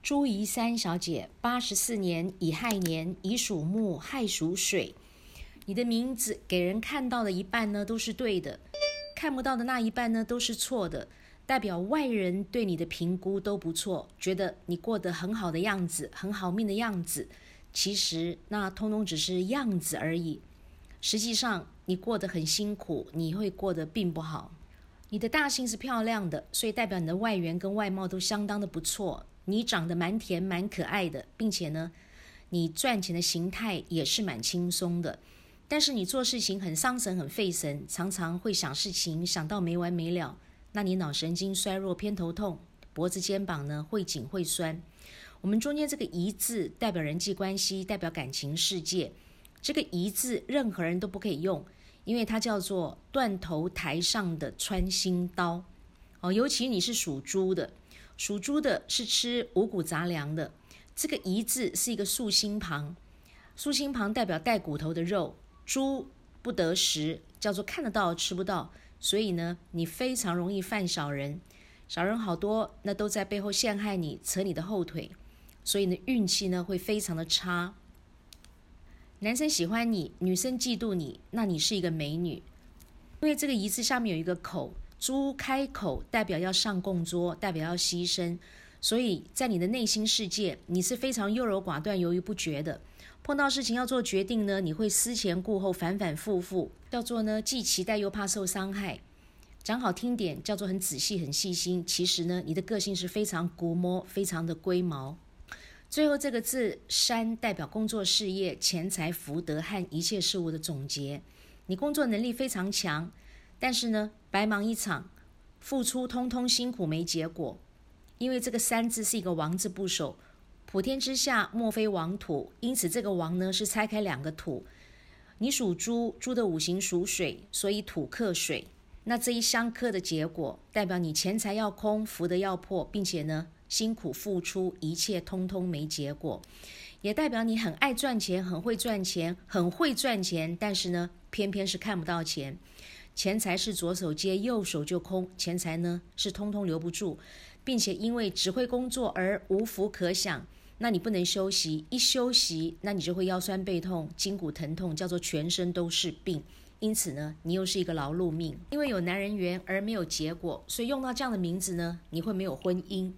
朱怡三小姐，八十四年乙亥年，乙属木，亥属水。你的名字给人看到的一半呢都是对的，看不到的那一半呢都是错的，代表外人对你的评估都不错，觉得你过得很好的样子，很好命的样子。其实那通通只是样子而已，实际上你过得很辛苦，你会过得并不好。你的大姓是漂亮的，所以代表你的外缘跟外貌都相当的不错。你长得蛮甜蛮可爱的，并且呢，你赚钱的形态也是蛮轻松的。但是你做事情很伤神、很费神，常常会想事情想到没完没了。那你脑神经衰弱、偏头痛，脖子、肩膀呢会紧会酸。我们中间这个“一”字代表人际关系，代表感情世界。这个“一”字任何人都不可以用，因为它叫做断头台上的穿心刀。哦，尤其你是属猪的。属猪的是吃五谷杂粮的，这个“一”字是一个竖心旁，竖心旁代表带骨头的肉。猪不得食，叫做看得到吃不到，所以呢，你非常容易犯小人，小人好多，那都在背后陷害你，扯你的后腿，所以呢，运气呢会非常的差。男生喜欢你，女生嫉妒你，那你是一个美女，因为这个“一”字下面有一个口。猪开口代表要上供桌，代表要牺牲，所以在你的内心世界，你是非常优柔寡断、犹豫不决的。碰到事情要做决定呢，你会思前顾后、反反复复，叫做呢既期待又怕受伤害。讲好听点，叫做很仔细、很细心。其实呢，你的个性是非常古摸、非常的龟毛。最后这个字“山”代表工作、事业、钱财、福德和一切事物的总结。你工作能力非常强。但是呢，白忙一场，付出通通辛苦没结果，因为这个“三”字是一个王字部首，普天之下莫非王土，因此这个“王”呢是拆开两个土。你属猪，猪的五行属水，所以土克水。那这一相克的结果，代表你钱财要空，福德要破，并且呢辛苦付出一切通通没结果，也代表你很爱赚钱，很会赚钱，很会赚钱，但是呢偏偏是看不到钱。钱财是左手接，右手就空。钱财呢是通通留不住，并且因为只会工作而无福可享。那你不能休息，一休息，那你就会腰酸背痛、筋骨疼痛，叫做全身都是病。因此呢，你又是一个劳碌命。因为有男人缘而没有结果，所以用到这样的名字呢，你会没有婚姻。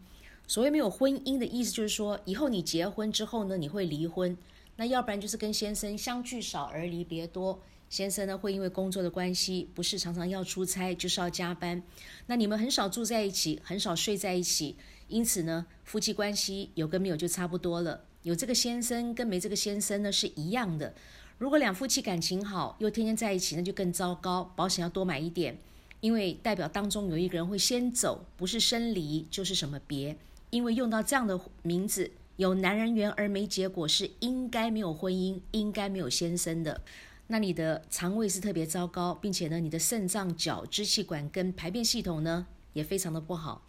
所谓没有婚姻的意思，就是说以后你结婚之后呢，你会离婚。那要不然就是跟先生相聚少而离别多。先生呢，会因为工作的关系，不是常常要出差，就是要加班。那你们很少住在一起，很少睡在一起，因此呢，夫妻关系有跟没有就差不多了。有这个先生跟没这个先生呢是一样的。如果两夫妻感情好，又天天在一起，那就更糟糕。保险要多买一点，因为代表当中有一个人会先走，不是生离就是什么别。因为用到这样的名字，有男人缘而没结果，是应该没有婚姻，应该没有先生的。那你的肠胃是特别糟糕，并且呢，你的肾脏、脚、支气管跟排便系统呢也非常的不好。